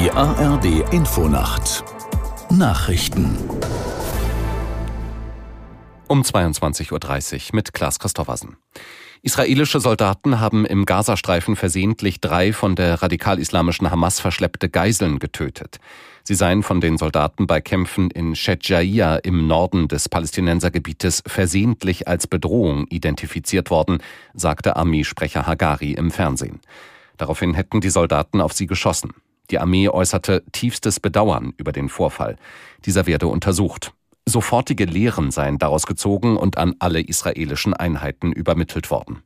Die ARD Infonacht Nachrichten um 22.30 Uhr mit Klaas Christoffersen. Israelische Soldaten haben im Gazastreifen versehentlich drei von der radikal-islamischen Hamas verschleppte Geiseln getötet. Sie seien von den Soldaten bei Kämpfen in Shedjaia im Norden des Palästinensergebietes versehentlich als Bedrohung identifiziert worden, sagte Armeesprecher Hagari im Fernsehen. Daraufhin hätten die Soldaten auf sie geschossen. Die Armee äußerte tiefstes Bedauern über den Vorfall. Dieser werde untersucht. Sofortige Lehren seien daraus gezogen und an alle israelischen Einheiten übermittelt worden.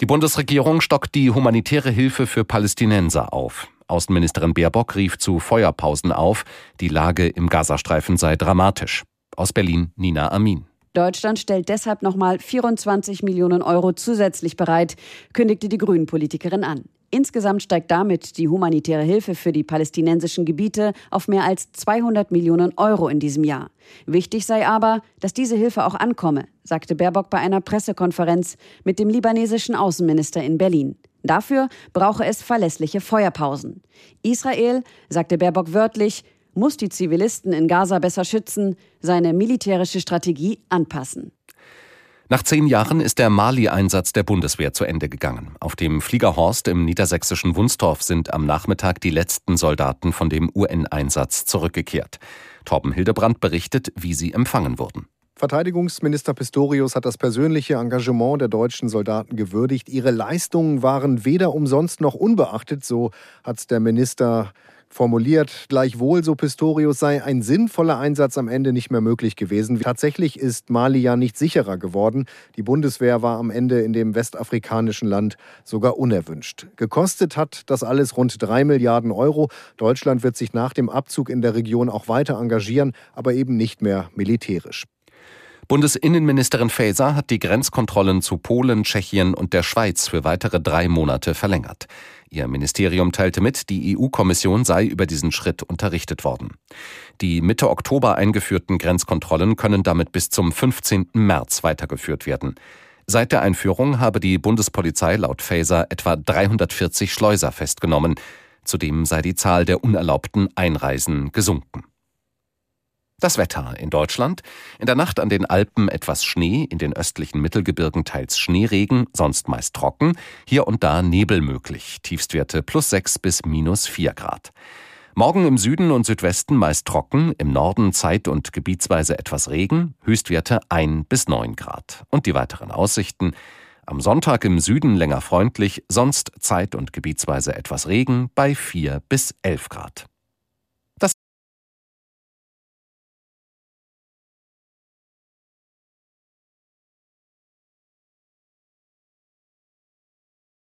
Die Bundesregierung stockt die humanitäre Hilfe für Palästinenser auf. Außenministerin Baerbock rief zu Feuerpausen auf. Die Lage im Gazastreifen sei dramatisch. Aus Berlin Nina Amin. Deutschland stellt deshalb nochmal 24 Millionen Euro zusätzlich bereit, kündigte die Grünen-Politikerin an. Insgesamt steigt damit die humanitäre Hilfe für die palästinensischen Gebiete auf mehr als 200 Millionen Euro in diesem Jahr. Wichtig sei aber, dass diese Hilfe auch ankomme, sagte Baerbock bei einer Pressekonferenz mit dem libanesischen Außenminister in Berlin. Dafür brauche es verlässliche Feuerpausen. Israel, sagte Baerbock wörtlich, muss die Zivilisten in Gaza besser schützen, seine militärische Strategie anpassen. Nach zehn Jahren ist der Mali-Einsatz der Bundeswehr zu Ende gegangen. Auf dem Flieger Horst im niedersächsischen Wunstorf sind am Nachmittag die letzten Soldaten von dem UN-Einsatz zurückgekehrt. Torben Hildebrand berichtet, wie sie empfangen wurden. Verteidigungsminister Pistorius hat das persönliche Engagement der deutschen Soldaten gewürdigt. Ihre Leistungen waren weder umsonst noch unbeachtet, so hat der Minister formuliert. Gleichwohl, so Pistorius, sei ein sinnvoller Einsatz am Ende nicht mehr möglich gewesen. Tatsächlich ist Mali ja nicht sicherer geworden. Die Bundeswehr war am Ende in dem westafrikanischen Land sogar unerwünscht. Gekostet hat das alles rund drei Milliarden Euro. Deutschland wird sich nach dem Abzug in der Region auch weiter engagieren, aber eben nicht mehr militärisch. Bundesinnenministerin Faeser hat die Grenzkontrollen zu Polen, Tschechien und der Schweiz für weitere drei Monate verlängert. Ihr Ministerium teilte mit, die EU-Kommission sei über diesen Schritt unterrichtet worden. Die Mitte Oktober eingeführten Grenzkontrollen können damit bis zum 15. März weitergeführt werden. Seit der Einführung habe die Bundespolizei laut Faeser etwa 340 Schleuser festgenommen. Zudem sei die Zahl der unerlaubten Einreisen gesunken. Das Wetter in Deutschland. In der Nacht an den Alpen etwas Schnee, in den östlichen Mittelgebirgen teils Schneeregen, sonst meist trocken, hier und da Nebel möglich, Tiefstwerte plus 6 bis minus 4 Grad. Morgen im Süden und Südwesten meist trocken, im Norden zeit- und gebietsweise etwas Regen, Höchstwerte 1 bis 9 Grad. Und die weiteren Aussichten. Am Sonntag im Süden länger freundlich, sonst zeit- und gebietsweise etwas Regen bei 4 bis 11 Grad.